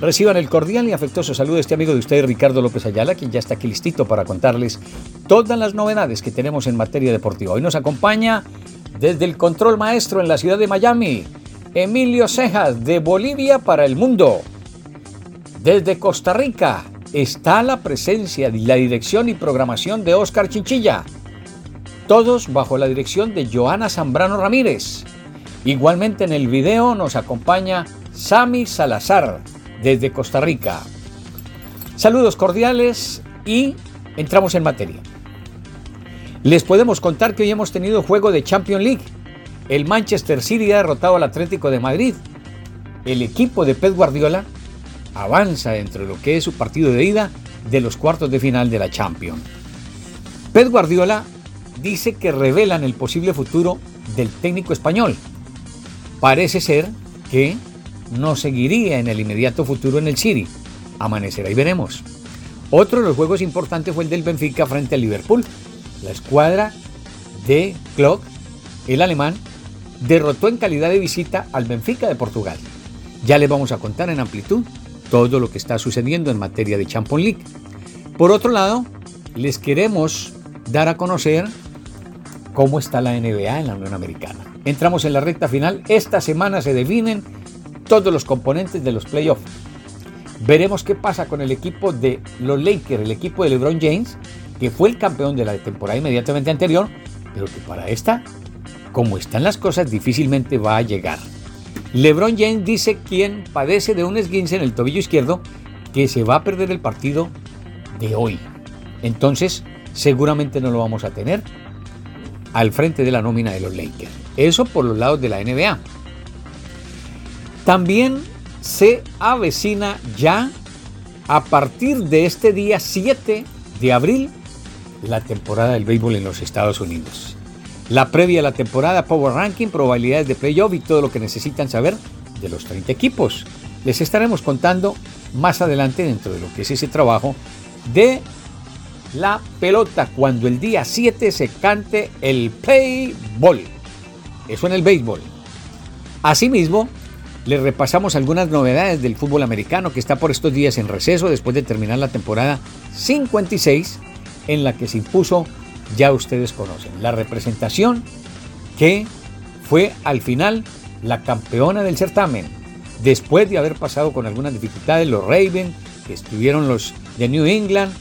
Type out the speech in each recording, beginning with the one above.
Reciban el cordial y afectuoso saludo de este amigo de ustedes, Ricardo López Ayala, quien ya está aquí listito para contarles todas las novedades que tenemos en materia deportiva. Hoy nos acompaña desde el control maestro en la ciudad de Miami, Emilio Cejas, de Bolivia para el mundo. Desde Costa Rica está la presencia, la dirección y programación de Oscar Chinchilla. Todos bajo la dirección de Joana Zambrano Ramírez. Igualmente en el video nos acompaña Sami Salazar desde Costa Rica. Saludos cordiales y entramos en materia. Les podemos contar que hoy hemos tenido juego de Champions League. El Manchester City ha derrotado al Atlético de Madrid. El equipo de Pep Guardiola avanza dentro de lo que es su partido de ida de los cuartos de final de la Champions. Pep Guardiola dice que revelan el posible futuro del técnico español. Parece ser que no seguiría en el inmediato futuro en el City. Amanecerá y veremos. Otro de los juegos importantes fue el del Benfica frente al Liverpool. La escuadra de Klopp, el alemán, derrotó en calidad de visita al Benfica de Portugal. Ya les vamos a contar en amplitud todo lo que está sucediendo en materia de Champions League. Por otro lado, les queremos dar a conocer cómo está la NBA en la Unión Americana. Entramos en la recta final. Esta semana se definen todos los componentes de los playoffs. Veremos qué pasa con el equipo de los Lakers, el equipo de LeBron James, que fue el campeón de la temporada inmediatamente anterior, pero que para esta, como están las cosas, difícilmente va a llegar. LeBron James dice quien padece de un esguince en el tobillo izquierdo que se va a perder el partido de hoy. Entonces, seguramente no lo vamos a tener al frente de la nómina de los Lakers. Eso por los lados de la NBA. También se avecina ya a partir de este día 7 de abril la temporada del béisbol en los Estados Unidos. La previa a la temporada Power Ranking, probabilidades de playoff y todo lo que necesitan saber de los 30 equipos. Les estaremos contando más adelante dentro de lo que es ese trabajo de la pelota cuando el día 7 se cante el play ball. Eso en el béisbol. Asimismo, les repasamos algunas novedades del fútbol americano que está por estos días en receso después de terminar la temporada 56 en la que se impuso, ya ustedes conocen, la representación que fue al final la campeona del certamen. Después de haber pasado con algunas dificultades los Ravens, que estuvieron los de New England,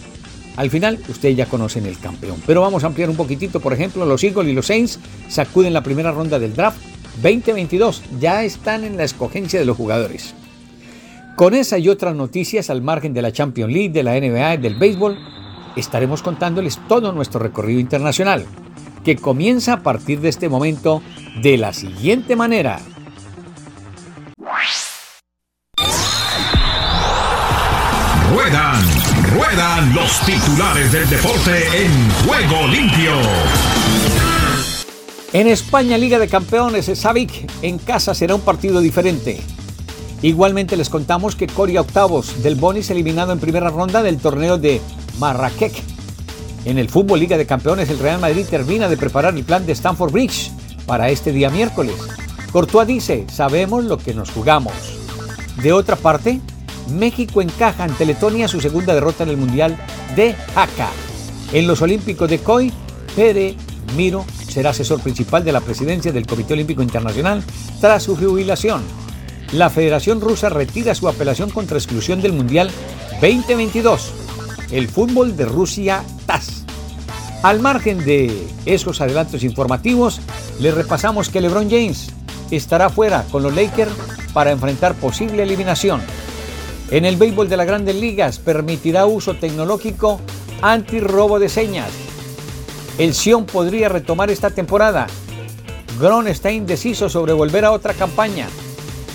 al final ustedes ya conocen el campeón. Pero vamos a ampliar un poquitito, por ejemplo, los Eagles y los Saints sacuden la primera ronda del draft 2022 ya están en la escogencia de los jugadores. Con esa y otras noticias al margen de la Champions League, de la NBA y del béisbol, estaremos contándoles todo nuestro recorrido internacional, que comienza a partir de este momento de la siguiente manera. Ruedan, ruedan los titulares del deporte en juego limpio. En España, Liga de Campeones, Savic en casa será un partido diferente. Igualmente les contamos que Coria octavos del Bonis eliminado en primera ronda del torneo de Marrakech. En el fútbol Liga de Campeones, el Real Madrid termina de preparar el plan de Stanford Bridge para este día miércoles. Courtois dice, sabemos lo que nos jugamos. De otra parte, México encaja ante Letonia su segunda derrota en el Mundial de Haka. En los Olímpicos de Coy, Pere Miro será asesor principal de la presidencia del Comité Olímpico Internacional tras su jubilación. La Federación Rusa retira su apelación contra exclusión del Mundial 2022. El fútbol de Rusia TAS. Al margen de esos adelantos informativos, le repasamos que LeBron James estará fuera con los Lakers para enfrentar posible eliminación. En el béisbol de las grandes ligas permitirá uso tecnológico anti-robo de señas el Sion podría retomar esta temporada. Gron está indeciso sobre volver a otra campaña.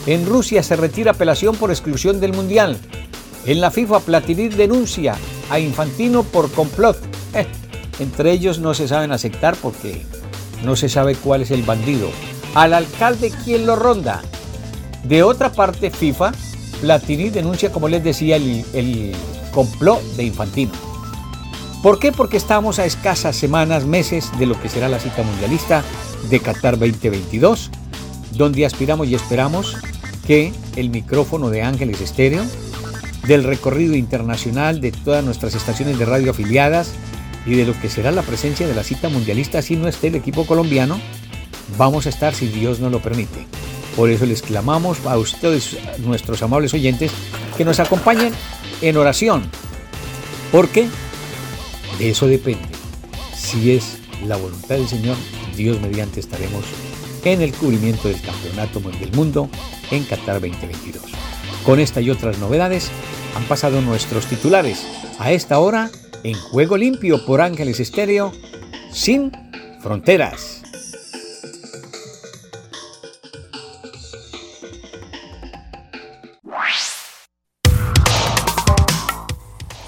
En Rusia se retira apelación por exclusión del Mundial. En la FIFA Platini denuncia a Infantino por complot Eh, entre ellos no se saben aceptar porque no se sabe cuál es el bandido. Al alcalde, ¿quién lo ronda? De otra parte, FIFA, Platini denuncia, como les decía, el, el complot de Infantino. ¿Por qué? Porque estamos a escasas semanas, meses de lo que será la cita mundialista de Qatar 2022, donde aspiramos y esperamos que el micrófono de Ángeles Estéreo, del recorrido internacional de todas nuestras estaciones de radio afiliadas y de lo que será la presencia de la cita mundialista si no esté el equipo colombiano, vamos a estar si Dios nos lo permite. Por eso les clamamos a ustedes, nuestros amables oyentes, que nos acompañen en oración. Porque de eso depende. Si es la voluntad del Señor, Dios mediante estaremos en el cubrimiento del Campeonato del Mundo en Qatar 2022. Con esta y otras novedades han pasado nuestros titulares a esta hora en Juego Limpio por Ángeles Estéreo sin fronteras.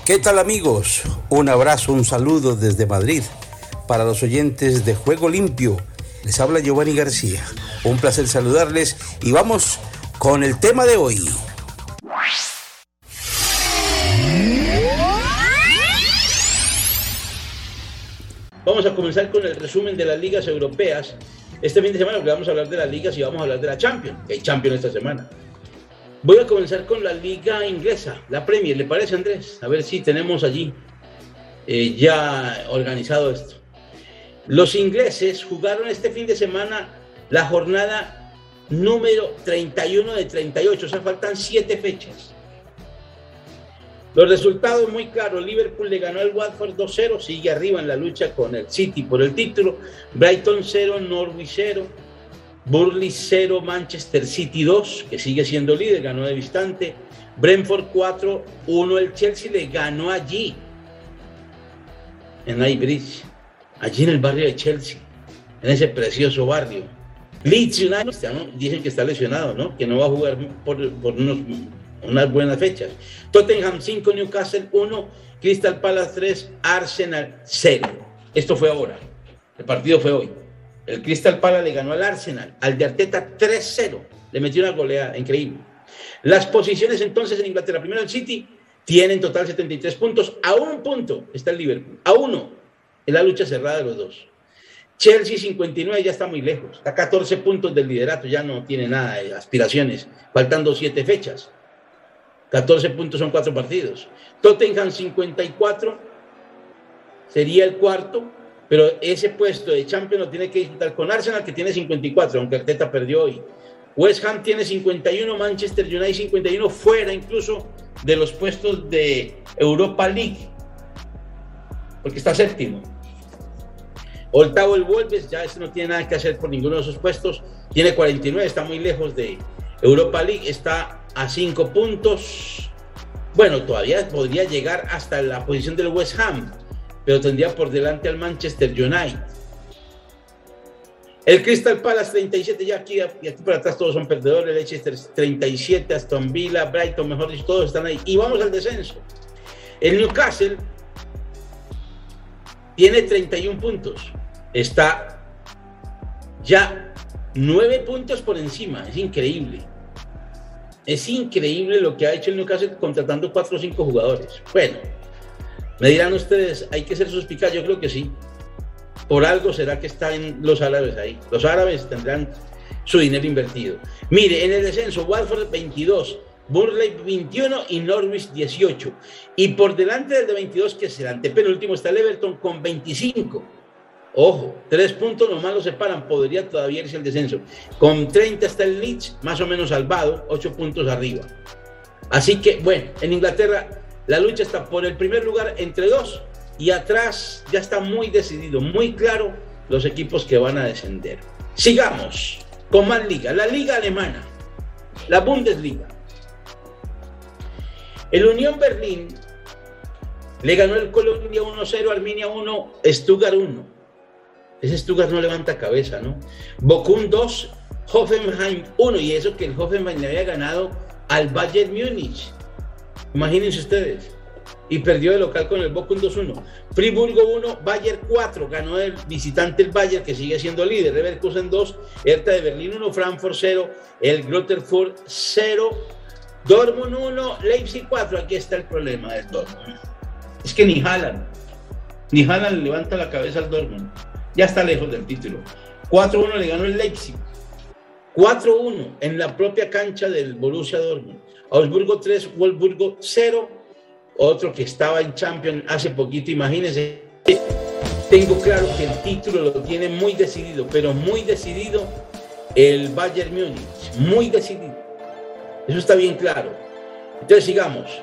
¿Qué tal amigos? Un abrazo, un saludo desde Madrid para los oyentes de Juego Limpio. Les habla Giovanni García. Un placer saludarles y vamos con el tema de hoy. Vamos a comenzar con el resumen de las ligas europeas. Este fin de semana vamos a hablar de las ligas y vamos a hablar de la Champions. Hay Champions esta semana. Voy a comenzar con la liga inglesa, la Premier. ¿Le parece, Andrés? A ver si tenemos allí eh, ya organizado esto. Los ingleses jugaron este fin de semana la jornada número 31 de 38, o sea, faltan siete fechas. Los resultados muy claros. Liverpool le ganó al Watford 2-0, sigue arriba en la lucha con el City por el título. Brighton 0, Norwich 0. Burley 0, Manchester City 2, que sigue siendo líder, ganó de distante. Brentford 4, 1 el Chelsea le ganó allí, en Bridge, allí en el barrio de Chelsea, en ese precioso barrio. Leeds United, dicen que está lesionado, ¿no? Que no va a jugar por, unas buenas fechas. Tottenham 5, Newcastle 1, Crystal Palace 3, Arsenal 0. Esto fue ahora. El partido fue hoy. El Crystal Palace le ganó al Arsenal, al de Arteta 3-0. Le metió una goleada increíble. Las posiciones entonces en Inglaterra, primero el City, tienen total 73 puntos. A un punto está el Liverpool. A uno. En la lucha cerrada de los dos. Chelsea 59 ya está muy lejos. Está a 14 puntos del liderato. Ya no tiene nada de aspiraciones. Faltando 7 fechas. 14 puntos son 4 partidos. Tottenham 54 sería el cuarto pero ese puesto de Champions lo tiene que disputar con Arsenal, que tiene 54, aunque Arteta perdió hoy. West Ham tiene 51, Manchester United 51, fuera incluso de los puestos de Europa League, porque está séptimo. Octavo el Wolves, ya ese no tiene nada que hacer por ninguno de esos puestos, tiene 49, está muy lejos de Europa League, está a 5 puntos. Bueno, todavía podría llegar hasta la posición del West Ham, pero tendría por delante al Manchester United. El Crystal Palace 37, ya aquí, y aquí para atrás todos son perdedores, Leicester 37, Aston Villa, Brighton, mejor dicho, todos están ahí. Y vamos al descenso. El Newcastle tiene 31 puntos, está ya 9 puntos por encima, es increíble. Es increíble lo que ha hecho el Newcastle contratando 4 o 5 jugadores. Bueno, me dirán ustedes, ¿hay que ser suspicaz? Yo creo que sí. Por algo será que están los árabes ahí. Los árabes tendrán su dinero invertido. Mire, en el descenso, Watford 22, Burley 21 y Norwich 18. Y por delante del de 22, que es el antepenúltimo, está el Everton con 25. Ojo, tres puntos nomás lo separan, podría todavía irse el descenso. Con 30 está el Leeds, más o menos salvado, 8 puntos arriba. Así que, bueno, en Inglaterra la lucha está por el primer lugar entre dos y atrás ya está muy decidido, muy claro los equipos que van a descender. Sigamos con más liga, la liga alemana, la Bundesliga. El Unión Berlín le ganó el Colombia 1-0, Arminia 1, Stuttgart 1. Ese Stuttgart no levanta cabeza, ¿no? Bochum 2, Hoffenheim 1, y eso que el Hoffenheim le había ganado al Bayern Múnich. Imagínense ustedes. y perdió de local con el Bochum 2-1. Friburgo 1, Bayern 4, ganó el visitante el Bayern que sigue siendo líder. Leverkusen 2, Hertha de Berlín 1, Frankfurt 0, el Grotterfurt 0, Dortmund 1, Leipzig 4. Aquí está el problema del Dortmund. Es que ni jalan, ni jalan levanta la cabeza al Dortmund. Ya está lejos del título. 4-1 le ganó el Leipzig. 4-1 en la propia cancha del Borussia Dortmund. Augsburgo 3, Wolfsburgo 0. Otro que estaba en Champions hace poquito, imagínense. Tengo claro que el título lo tiene muy decidido, pero muy decidido el Bayern Múnich. Muy decidido. Eso está bien claro. Entonces sigamos.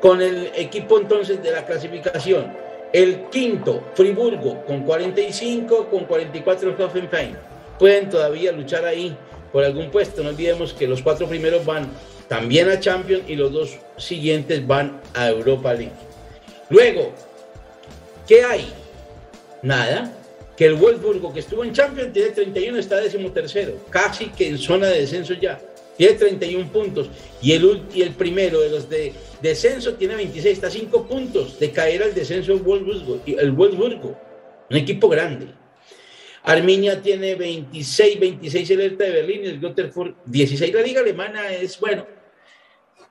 Con el equipo entonces de la clasificación. El quinto, Friburgo, con 45, con 44 Hoffenheim. Pueden todavía luchar ahí por algún puesto. No olvidemos que los cuatro primeros van también a Champions y los dos siguientes van a Europa League. Luego, ¿qué hay? Nada. Que el Wolfsburgo que estuvo en Champions tiene 31, está décimo tercero, casi que en zona de descenso ya. Tiene 31 puntos. Y el, y el primero de los de descenso tiene 26, está a 5 puntos de caer al descenso el Wolfsburgo, el Wolfsburgo, un equipo grande. Arminia tiene 26, 26 el Hertha de Berlín y el Gotterford 16. La liga alemana es, bueno,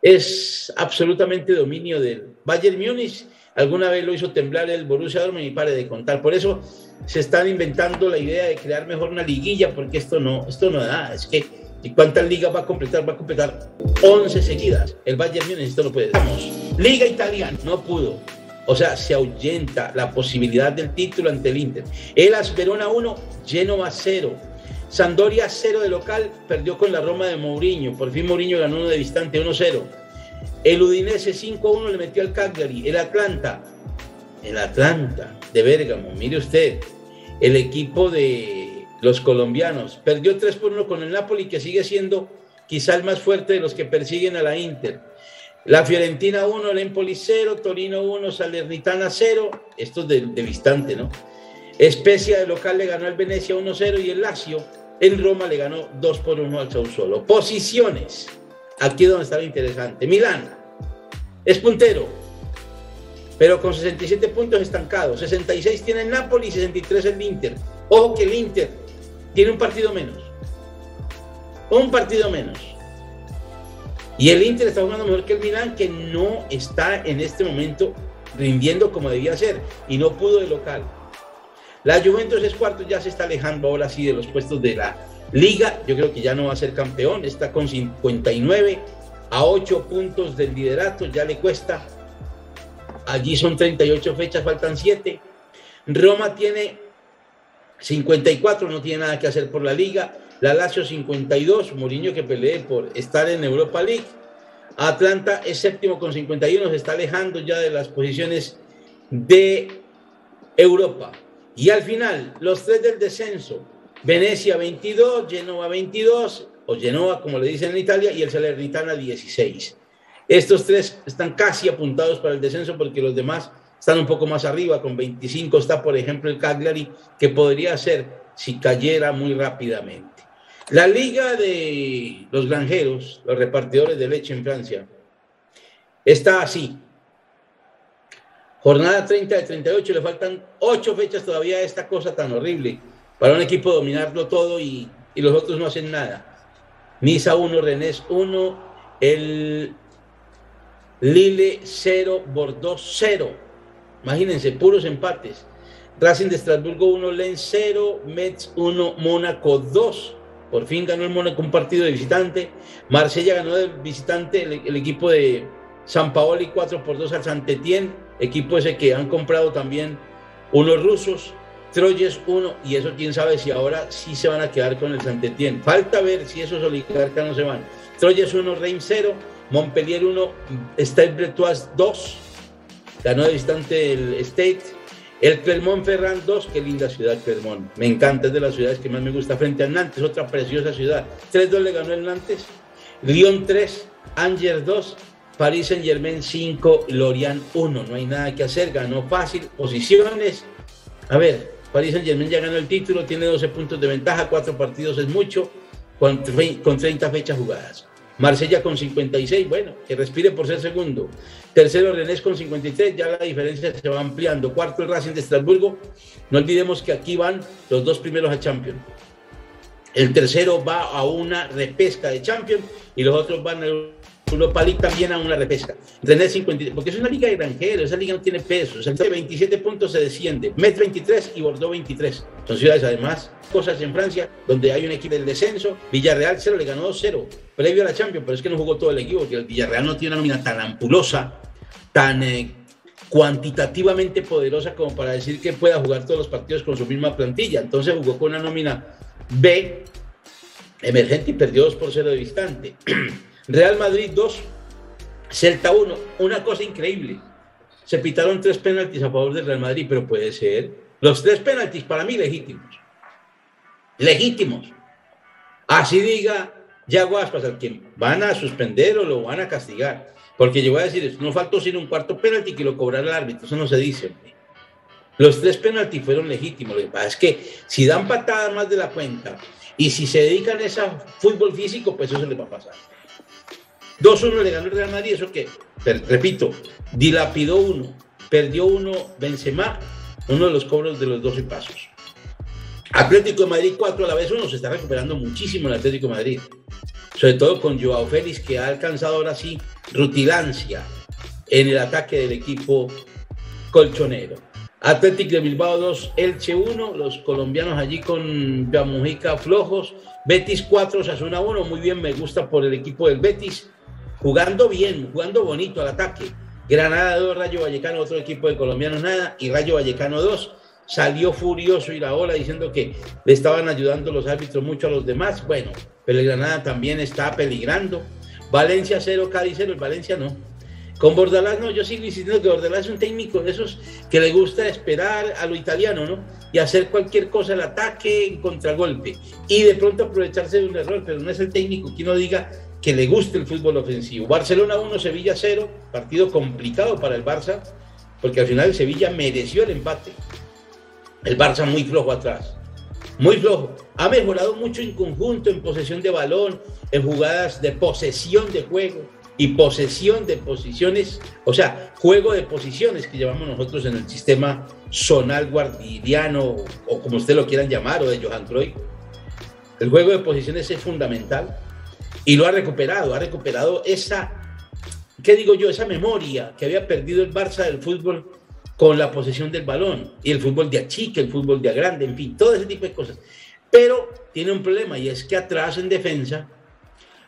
es absolutamente dominio del Bayern Múnich. Alguna vez lo hizo temblar el Borussia Dortmund y pare de contar. Por eso se están inventando la idea de crear mejor una liguilla, porque esto no, esto no da. Es que, ¿y cuántas ligas va a completar? Va a completar 11 seguidas. El Bayern Múnich esto no puede. Vamos, Liga Italiana, no pudo. O sea, se ahuyenta la posibilidad del título ante el Inter. El Verona 1, Genoa 0. Sandoria 0 de local, perdió con la Roma de Mourinho. Por fin Mourinho ganó uno de distante, 1-0. El Udinese 5-1 le metió al Cagliari. El Atlanta, el Atlanta de Bérgamo, mire usted, el equipo de los colombianos, perdió 3 1 con el Napoli, que sigue siendo quizá el más fuerte de los que persiguen a la Inter. La Fiorentina 1, el Empoli 0, Torino 1, Salernitana 0. Esto es de, de distante, ¿no? Especia de local le ganó al Venecia 1-0 y el Lazio en Roma le ganó 2 por 1 al Sassuolo. Posiciones. Aquí es donde está lo interesante. Milán es puntero, pero con 67 puntos estancado. 66 tiene el Napoli y 63 el Inter. Ojo que el Inter tiene un partido menos. Un partido menos. Y el Inter está jugando mejor que el Milán, que no está en este momento rindiendo como debía ser y no pudo de local. La Juventus es cuarto, ya se está alejando ahora sí de los puestos de la liga. Yo creo que ya no va a ser campeón, está con 59 a 8 puntos del liderato, ya le cuesta. Allí son 38 fechas, faltan 7. Roma tiene 54, no tiene nada que hacer por la liga. La Lazio 52, Mourinho que pelee por estar en Europa League. Atlanta es séptimo con 51, se está alejando ya de las posiciones de Europa. Y al final, los tres del descenso, Venecia 22, Genoa 22, o Genoa como le dicen en Italia, y el Salernitana 16. Estos tres están casi apuntados para el descenso porque los demás están un poco más arriba, con 25 está por ejemplo el Cagliari, que podría ser si cayera muy rápidamente. La liga de los granjeros, los repartidores de leche en Francia, está así. Jornada 30 de 38, le faltan 8 fechas todavía a esta cosa tan horrible. Para un equipo dominarlo todo y, los otros no hacen nada. Nisa 1, Renés 1, el Lille 0, Bordeaux 0. Imagínense, puros empates. Racing de Estrasburgo 1, Lens 0, Metz 1, Mónaco 2. Por fin ganó el Mónaco un partido de visitante. Marsella ganó de visitante el, el equipo de San Paoli 4 por 2 al Saint-Étienne, equipo ese que han comprado también unos rusos. Troyes 1 y eso quién sabe si ahora sí se van a quedar con el Saint-Étienne. Falta ver si esos oligarcas no se van. Troyes 1, Reims 0, Montpellier 1, Stade Bretois 2. Ganó de visitante el State. El Clermont-Ferrand 2, qué linda ciudad Clermont. Me encanta, es de las ciudades que más me gusta. Frente al Nantes, otra preciosa ciudad. 3-2 le ganó el Nantes. Lyon 3, Angers 2, París Saint Germain 5, Lorient 1. No hay nada que hacer, ganó fácil. Posiciones. A ver, París Saint Germain ya ganó el título, tiene 12 puntos de ventaja, 4 partidos es mucho, con 30 fechas jugadas. Marsella con 56, bueno, que respire por ser segundo. Tercero, Renés con 53, ya la diferencia se va ampliando. Cuarto, el Racing de Estrasburgo. No olvidemos que aquí van los dos primeros a Champions. El tercero va a una repesca de Champions y los otros van a Europa League también a una repesca. Renés 53, porque es una liga de granjeros, esa liga no tiene peso. O sea, 27 puntos se desciende. Met 23 y Bordeaux 23. Son ciudades además, cosas en Francia, donde hay un equipo del descenso. Villarreal 0 le ganó 0 previo a la Champions, pero es que no jugó todo el equipo, porque el Villarreal no tiene una nómina tan ampulosa, tan eh, cuantitativamente poderosa como para decir que pueda jugar todos los partidos con su misma plantilla. Entonces jugó con una nómina B emergente y perdió 2 por 0 de distante. Real Madrid 2, Celta 1. Una cosa increíble. Se pitaron tres penaltis a favor del Real Madrid, pero puede ser. Los tres penaltis para mí legítimos. Legítimos. Así diga Yago Aspas, al que van a suspender o lo van a castigar. Porque yo voy a decir, no faltó sino un cuarto penalti que lo cobrara el árbitro. Eso no se dice. Los tres penaltis fueron legítimos. Lo que pasa es que si dan patadas más de la cuenta y si se dedican a ese fútbol físico, pues eso se les va a pasar. 2-1 le ganó el Real Madrid, eso que, repito, dilapidó uno, perdió uno Benzema, uno de los cobros de los 12 pasos. Atlético de Madrid 4 a la vez uno, se está recuperando muchísimo el Atlético de Madrid, sobre todo con Joao Félix que ha alcanzado ahora sí rutilancia en el ataque del equipo colchonero. Atlético de Bilbao 2, Elche 1, los colombianos allí con Mujica flojos, Betis 4, Sasuna 1, muy bien, me gusta por el equipo del Betis jugando bien, jugando bonito al ataque. Granada 2, Rayo Vallecano, otro equipo de colombianos nada, y Rayo Vallecano 2. Salió furioso y la ola diciendo que le estaban ayudando los árbitros mucho a los demás. Bueno, pero el Granada también está peligrando. Valencia 0, Cádiz 0, el Valencia no. Con Bordalás no, yo sigo insistiendo que Bordalás es un técnico de esos que le gusta esperar a lo italiano, ¿no? Y hacer cualquier cosa, el ataque, en contragolpe. Y de pronto aprovecharse de un error, pero no es el técnico que uno diga, que le guste el fútbol ofensivo. Barcelona 1, Sevilla 0, partido complicado para el Barça, porque al final el Sevilla mereció el empate. El Barça muy flojo atrás, muy flojo. Ha mejorado mucho en conjunto, en posesión de balón, en jugadas de posesión de juego y posesión de posiciones, o sea, juego de posiciones que llevamos nosotros en el sistema zonal guardiano o como ustedes lo quieran llamar, o de Johan Cruyff. El juego de posiciones es fundamental y lo ha recuperado, ha recuperado esa, ¿qué digo yo? Esa memoria que había perdido el Barça del fútbol con la posesión del balón y el fútbol de achique, el fútbol de agrande, en fin, todo ese tipo de cosas. Pero tiene un problema y es que atrás en defensa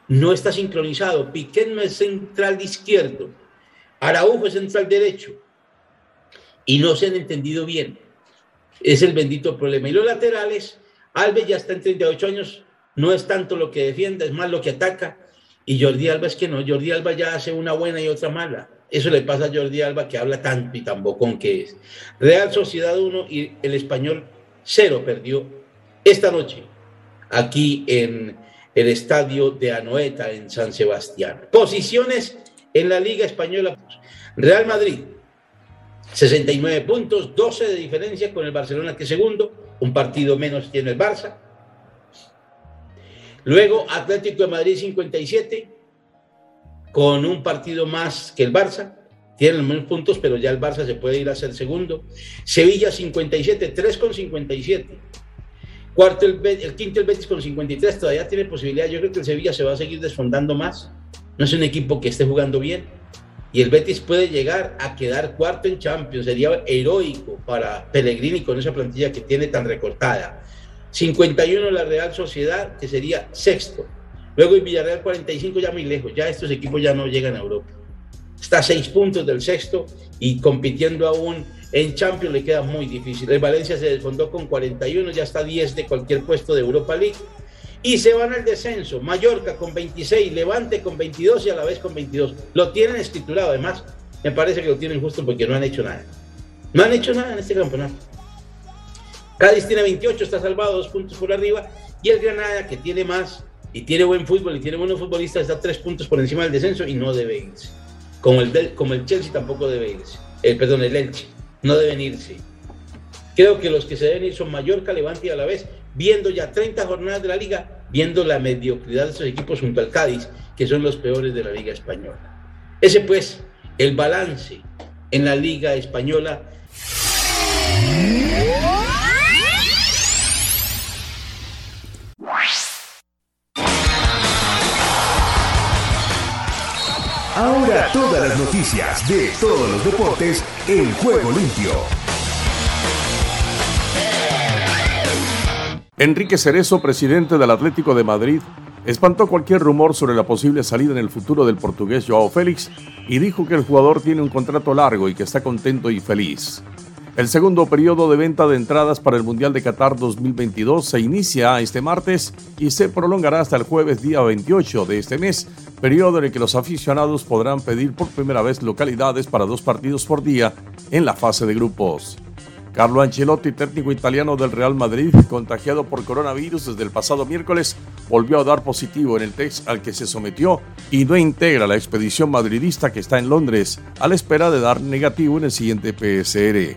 no está sincronizado. Piqué no es central izquierdo, Araujo es central derecho y no se han entendido bien. Es el bendito problema. Y los laterales, Alves ya está en 38 años, no es tanto lo que defiende, es más lo que ataca. Y Jordi Alba es que no, Jordi Alba ya hace una buena y otra mala. Eso le pasa a Jordi Alba que habla tanto y tan bocón que es. Real Sociedad 1 y el español 0 perdió esta noche aquí en el estadio de Anoeta en San Sebastián. Posiciones en la Liga Española. Real Madrid, 69 puntos, 12 de diferencia con el Barcelona que segundo, un partido menos tiene el Barça. Luego Atlético de Madrid 57, con un partido más que el Barça. Tienen los mismos puntos, pero ya el Barça se puede ir a ser segundo. Sevilla 57, 3 con 57. Cuarto, el, el, quinto, el Betis con 53, todavía tiene posibilidad. Yo creo que el Sevilla se va a seguir desfondando más. No es un equipo que esté jugando bien. Y el Betis puede llegar a quedar cuarto en Champions. Sería heroico para Pellegrini con esa plantilla que tiene tan recortada. 51 la Real Sociedad, que sería sexto. Luego el Villarreal 45 ya muy lejos, ya estos equipos ya no llegan a Europa. Está a seis puntos del sexto y compitiendo aún en Champions le queda muy difícil. El Valencia se desfondó con 41, ya está a 10 de cualquier puesto de Europa League. Y se van al descenso. Mallorca con 26, Levante con 22 y a la vez con 22. Lo tienen escriturado, además, me parece que lo tienen justo porque no han hecho nada. No han hecho nada en este campeonato. Cádiz tiene 28, está salvado dos puntos por arriba. Y el Granada, que tiene más y tiene buen fútbol y tiene buenos futbolistas, está tres puntos por encima del descenso y no debe irse. Como el, como el Chelsea tampoco debe irse. El, perdón, el Elche. No deben irse. Creo que los que se deben ir son Mallorca, Levante y a la vez, viendo ya 30 jornadas de la liga, viendo la mediocridad de esos equipos junto al Cádiz, que son los peores de la Liga Española. Ese pues, el balance en la Liga Española. Ahora todas las noticias de todos los deportes en juego limpio. Enrique Cerezo, presidente del Atlético de Madrid, espantó cualquier rumor sobre la posible salida en el futuro del portugués Joao Félix y dijo que el jugador tiene un contrato largo y que está contento y feliz. El segundo periodo de venta de entradas para el Mundial de Qatar 2022 se inicia este martes y se prolongará hasta el jueves día 28 de este mes, periodo en el que los aficionados podrán pedir por primera vez localidades para dos partidos por día en la fase de grupos. Carlo Ancelotti, técnico italiano del Real Madrid, contagiado por coronavirus desde el pasado miércoles, volvió a dar positivo en el test al que se sometió y no integra la expedición madridista que está en Londres, a la espera de dar negativo en el siguiente PSR.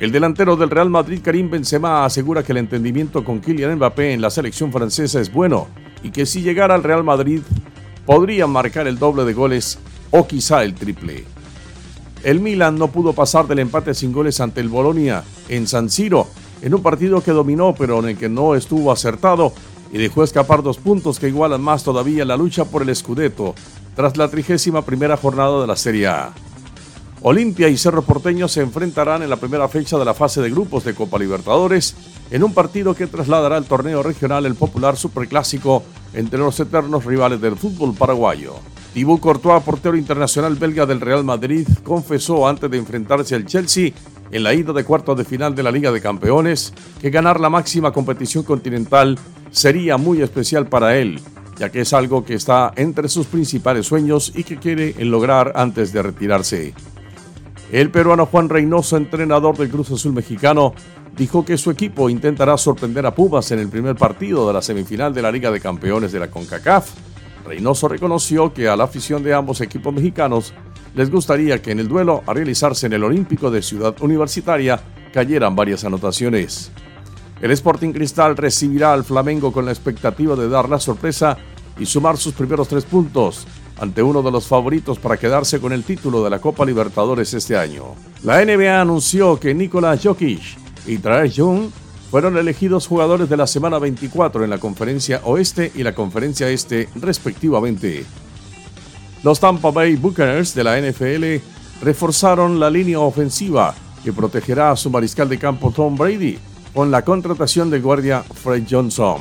El delantero del Real Madrid, Karim Benzema, asegura que el entendimiento con Kylian Mbappé en la selección francesa es bueno y que si llegara al Real Madrid podría marcar el doble de goles o quizá el triple. El Milan no pudo pasar del empate sin goles ante el Bolonia en San Siro, en un partido que dominó pero en el que no estuvo acertado y dejó escapar dos puntos que igualan más todavía la lucha por el Scudetto tras la trigésima primera jornada de la Serie A. Olimpia y Cerro Porteño se enfrentarán en la primera fecha de la fase de grupos de Copa Libertadores en un partido que trasladará al torneo regional el popular superclásico entre los eternos rivales del fútbol paraguayo. Thibaut Courtois, portero internacional belga del Real Madrid, confesó antes de enfrentarse al Chelsea en la ida de cuartos de final de la Liga de Campeones que ganar la máxima competición continental sería muy especial para él, ya que es algo que está entre sus principales sueños y que quiere lograr antes de retirarse. El peruano Juan Reynoso, entrenador del Cruz Azul mexicano, dijo que su equipo intentará sorprender a Pumas en el primer partido de la semifinal de la Liga de Campeones de la CONCACAF. Reynoso reconoció que a la afición de ambos equipos mexicanos les gustaría que en el duelo a realizarse en el Olímpico de Ciudad Universitaria cayeran varias anotaciones. El Sporting Cristal recibirá al Flamengo con la expectativa de dar la sorpresa y sumar sus primeros tres puntos ante uno de los favoritos para quedarse con el título de la Copa Libertadores este año. La NBA anunció que Nikola Jokic y Trae Young fueron elegidos jugadores de la semana 24 en la Conferencia Oeste y la Conferencia Este respectivamente. Los Tampa Bay Buccaneers de la NFL reforzaron la línea ofensiva que protegerá a su mariscal de campo Tom Brady con la contratación del guardia Fred Johnson.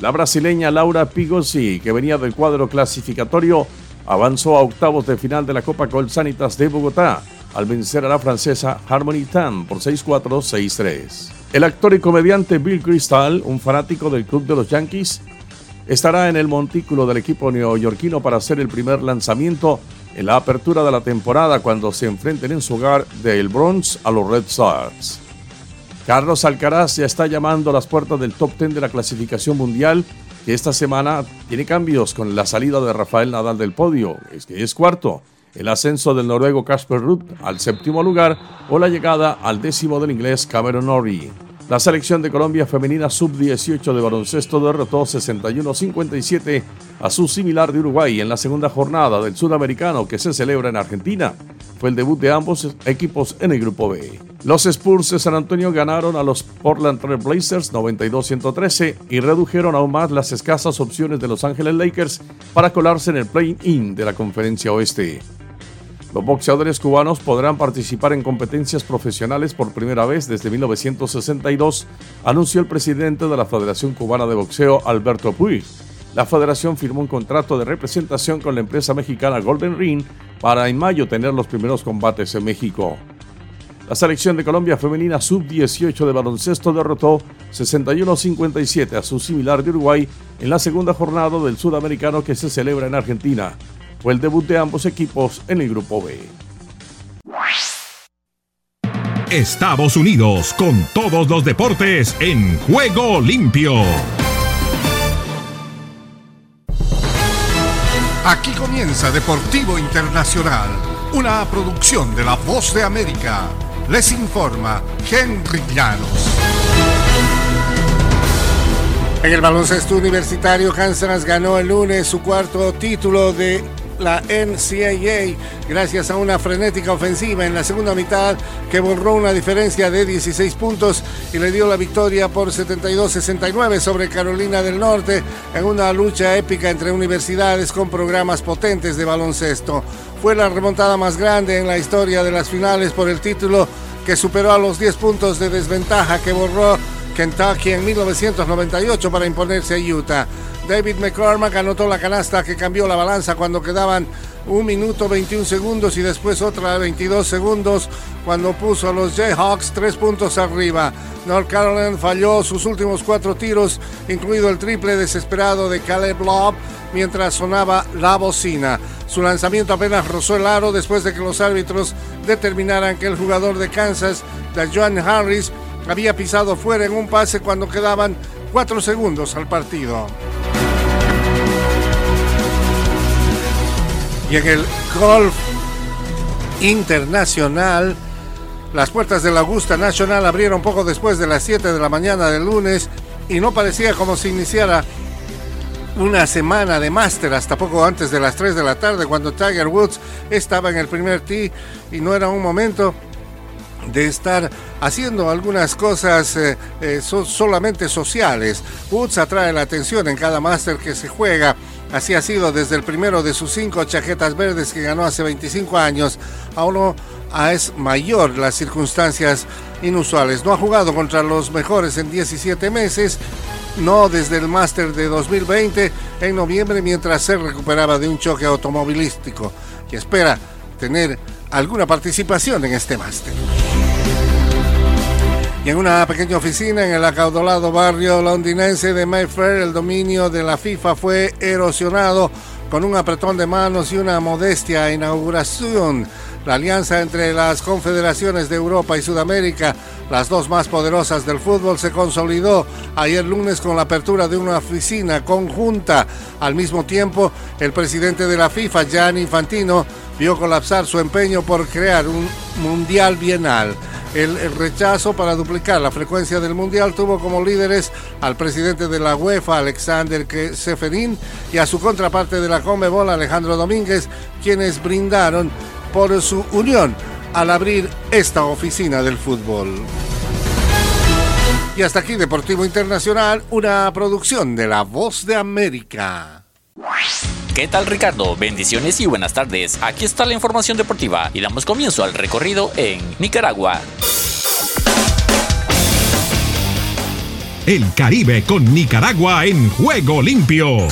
La brasileña Laura Pigosi, que venía del cuadro clasificatorio, avanzó a octavos de final de la Copa Colsanitas de Bogotá al vencer a la francesa Harmony Tan por 6-4, 6-3. El actor y comediante Bill Crystal, un fanático del club de los Yankees, estará en el montículo del equipo neoyorquino para hacer el primer lanzamiento en la apertura de la temporada cuando se enfrenten en su hogar del Bronx a los Red Sox. Carlos Alcaraz ya está llamando a las puertas del top 10 de la clasificación mundial, que esta semana tiene cambios con la salida de Rafael Nadal del podio, es que es cuarto, el ascenso del noruego Casper Ruud al séptimo lugar o la llegada al décimo del inglés Cameron Norrie. La selección de Colombia femenina sub-18 de baloncesto derrotó 61-57 a su similar de Uruguay en la segunda jornada del sudamericano que se celebra en Argentina. Fue el debut de ambos equipos en el grupo B. Los Spurs de San Antonio ganaron a los Portland Trail Blazers 92-113 y redujeron aún más las escasas opciones de Los Ángeles Lakers para colarse en el play-in de la Conferencia Oeste. Los boxeadores cubanos podrán participar en competencias profesionales por primera vez desde 1962, anunció el presidente de la Federación Cubana de Boxeo, Alberto Puy. La federación firmó un contrato de representación con la empresa mexicana Golden Ring para en mayo tener los primeros combates en México. La selección de Colombia femenina sub-18 de baloncesto derrotó 61-57 a su similar de Uruguay en la segunda jornada del sudamericano que se celebra en Argentina. Fue el debut de ambos equipos en el Grupo B. Estados Unidos con todos los deportes en juego limpio. Aquí comienza Deportivo Internacional, una producción de La Voz de América. Les informa Henry Llanos. En el baloncesto universitario, Kansas ganó el lunes su cuarto título de la NCAA gracias a una frenética ofensiva en la segunda mitad que borró una diferencia de 16 puntos y le dio la victoria por 72-69 sobre Carolina del Norte en una lucha épica entre universidades con programas potentes de baloncesto. Fue la remontada más grande en la historia de las finales por el título que superó a los 10 puntos de desventaja que borró Kentucky en 1998 para imponerse a Utah. David McCormack anotó la canasta que cambió la balanza cuando quedaban un minuto 21 segundos y después otra 22 segundos cuando puso a los Jayhawks tres puntos arriba. North Carolina falló sus últimos cuatro tiros, incluido el triple desesperado de Caleb Love, mientras sonaba la bocina. Su lanzamiento apenas rozó el aro después de que los árbitros determinaran que el jugador de Kansas, Joan Harris, había pisado fuera en un pase cuando quedaban cuatro segundos al partido. Y en el golf internacional, las puertas de la Augusta Nacional abrieron poco después de las 7 de la mañana del lunes y no parecía como si iniciara una semana de máster hasta poco antes de las 3 de la tarde cuando Tiger Woods estaba en el primer tee y no era un momento de estar haciendo algunas cosas eh, eh, solamente sociales. Woods atrae la atención en cada máster que se juega. Así ha sido desde el primero de sus cinco chaquetas verdes que ganó hace 25 años. Aún es mayor las circunstancias inusuales. No ha jugado contra los mejores en 17 meses, no desde el máster de 2020 en noviembre mientras se recuperaba de un choque automovilístico y espera tener alguna participación en este máster. Y en una pequeña oficina en el acaudalado barrio londinense de Mayfair, el dominio de la FIFA fue erosionado con un apretón de manos y una modestia inauguración. La alianza entre las confederaciones de Europa y Sudamérica, las dos más poderosas del fútbol, se consolidó ayer lunes con la apertura de una oficina conjunta. Al mismo tiempo, el presidente de la FIFA, Gianni Infantino, vio colapsar su empeño por crear un mundial bienal. El, rechazo para duplicar la frecuencia del Mundial tuvo como líderes al presidente de la UEFA, Alexander Seferin, y a su contraparte de la Comebol, Alejandro Domínguez, quienes brindaron por su unión al abrir esta oficina del fútbol. Y hasta aquí Deportivo Internacional, una producción de La Voz de América. ¿Qué tal Ricardo? Bendiciones y buenas tardes. Aquí está la información deportiva y damos comienzo al recorrido en Nicaragua. El Caribe con Nicaragua en juego limpio.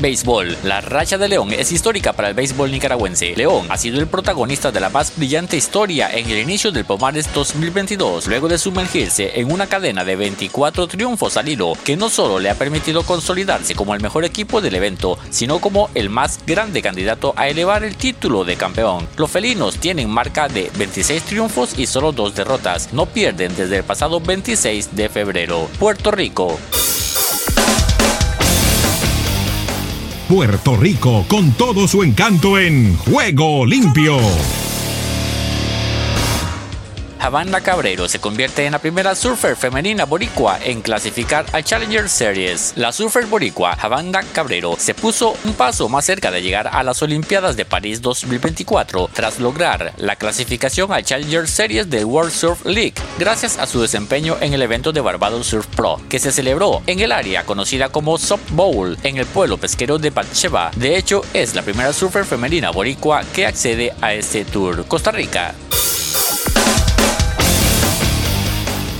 Béisbol. La racha de León es histórica para el béisbol nicaragüense. León ha sido el protagonista de la más brillante historia en el inicio del Pomares 2022, luego de sumergirse en una cadena de 24 triunfos al hilo, que no solo le ha permitido consolidarse como el mejor equipo del evento, sino como el más grande candidato a elevar el título de campeón. Los felinos tienen marca de 26 triunfos y solo dos derrotas. No pierden desde el pasado 26 de febrero. Puerto Rico. Puerto Rico con todo su encanto en Juego Limpio. Havana Cabrero se convierte en la primera surfer femenina boricua en clasificar al Challenger Series. La surfer boricua Havana Cabrero se puso un paso más cerca de llegar a las Olimpiadas de París 2024 tras lograr la clasificación al Challenger Series de World Surf League gracias a su desempeño en el evento de Barbados Surf Pro que se celebró en el área conocida como Soft Bowl en el pueblo pesquero de Batsheva. De hecho, es la primera surfer femenina boricua que accede a este tour. Costa Rica.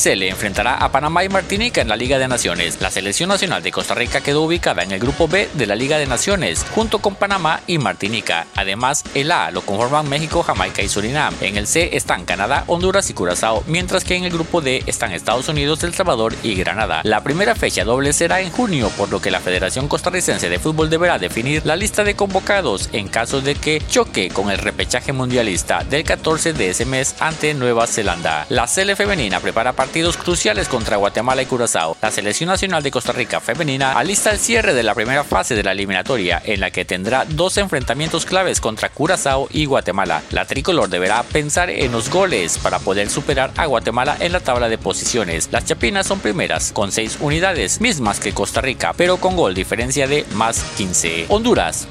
se le enfrentará a Panamá y Martinica en la Liga de Naciones. La selección nacional de Costa Rica quedó ubicada en el grupo B de la Liga de Naciones, junto con Panamá y Martinica. Además, el A lo conforman México, Jamaica y Surinam. En el C están Canadá, Honduras y Curazao, mientras que en el grupo D están Estados Unidos, El Salvador y Granada. La primera fecha doble será en junio, por lo que la Federación Costarricense de Fútbol deberá definir la lista de convocados en caso de que choque con el repechaje mundialista del 14 de ese mes ante Nueva Zelanda. La CL femenina prepara para partidos cruciales contra Guatemala y Curazao. La selección nacional de Costa Rica femenina alista el cierre de la primera fase de la eliminatoria, en la que tendrá dos enfrentamientos claves contra Curazao y Guatemala. La tricolor deberá pensar en los goles para poder superar a Guatemala en la tabla de posiciones. Las chapinas son primeras con 6 unidades, mismas que Costa Rica, pero con gol diferencia de más 15. Honduras.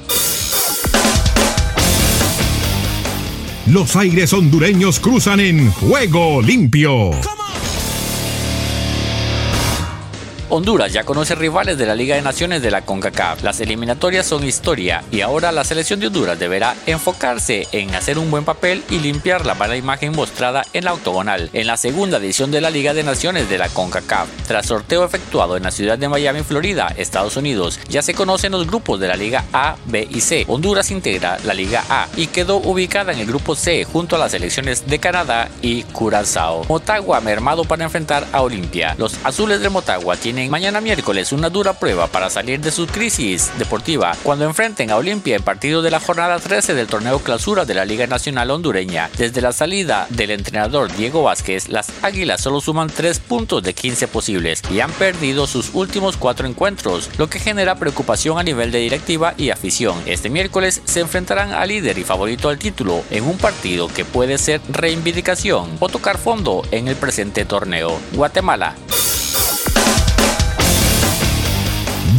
Los aires hondureños cruzan en juego limpio. Honduras ya conoce rivales de la Liga de Naciones de la CONCACAF. Las eliminatorias son historia y ahora la selección de Honduras deberá enfocarse en hacer un buen papel y limpiar la mala imagen mostrada en la octogonal en la segunda edición de la Liga de Naciones de la CONCACAF. Tras sorteo efectuado en la ciudad de Miami, Florida, Estados Unidos, ya se conocen los grupos de la Liga A, B y C. Honduras integra la Liga A y quedó ubicada en el grupo C junto a las selecciones de Canadá y Curazao. Motagua mermado para enfrentar a Olimpia. Los azules de Motagua tienen mañana miércoles una dura prueba para salir de su crisis deportiva cuando enfrenten a Olimpia en partido de la jornada 13 del torneo clausura de la Liga Nacional Hondureña. Desde la salida del entrenador Diego Vázquez, las Águilas solo suman 3 puntos de 15 posibles y han perdido sus últimos 4 encuentros, lo que genera preocupación a nivel de directiva y afición. Este miércoles se enfrentarán al líder y favorito al título en un partido que puede ser reivindicación o tocar fondo en el presente torneo. Guatemala.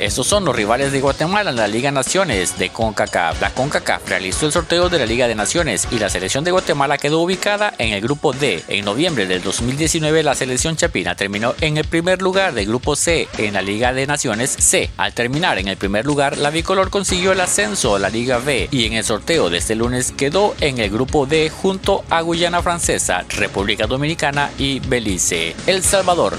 Estos son los rivales de Guatemala en la Liga Naciones de CONCACAF. La CONCACAF realizó el sorteo de la Liga de Naciones y la selección de Guatemala quedó ubicada en el grupo D. En noviembre del 2019 la selección chapina terminó en el primer lugar del grupo C en la Liga de Naciones C. Al terminar en el primer lugar, la bicolor consiguió el ascenso a la Liga B y en el sorteo de este lunes quedó en el grupo D junto a Guyana Francesa, República Dominicana y Belice. El Salvador.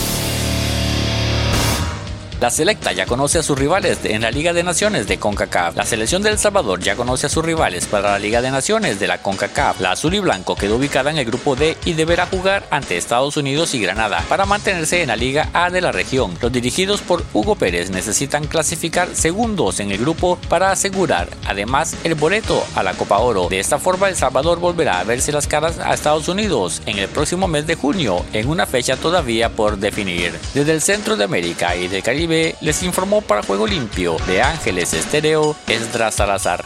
La selecta ya conoce a sus rivales en la Liga de Naciones de CONCACAF. La selección de El Salvador ya conoce a sus rivales para la Liga de Naciones de la CONCACAF. La azul y blanco quedó ubicada en el grupo D y deberá jugar ante Estados Unidos y Granada para mantenerse en la Liga A de la región. Los dirigidos por Hugo Pérez necesitan clasificar segundos en el grupo para asegurar además el boleto a la Copa Oro. De esta forma El Salvador volverá a verse las caras a Estados Unidos en el próximo mes de junio en una fecha todavía por definir. Desde el centro de América y del Caribe les informó para Juego Limpio de Ángeles Estéreo Esdras Salazar.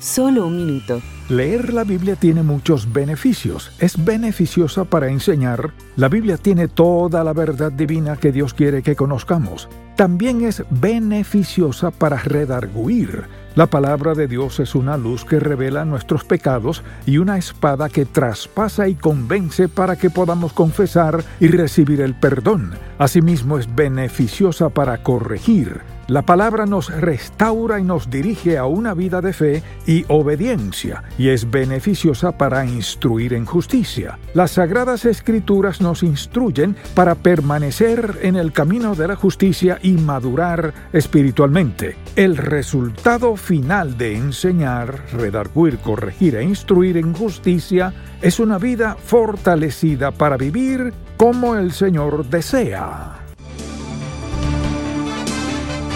Solo un minuto. Leer la Biblia tiene muchos beneficios. Es beneficiosa para enseñar. La Biblia tiene toda la verdad divina que Dios quiere que conozcamos. También es beneficiosa para redarguir la palabra de Dios es una luz que revela nuestros pecados y una espada que traspasa y convence para que podamos confesar y recibir el perdón. Asimismo es beneficiosa para corregir. La palabra nos restaura y nos dirige a una vida de fe y obediencia, y es beneficiosa para instruir en justicia. Las sagradas escrituras nos instruyen para permanecer en el camino de la justicia y madurar espiritualmente. El resultado final de enseñar, redarguir, corregir e instruir en justicia es una vida fortalecida para vivir como el Señor desea.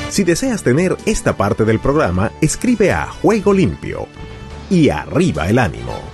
Si deseas tener esta parte del programa, escribe a Juego Limpio y arriba el ánimo.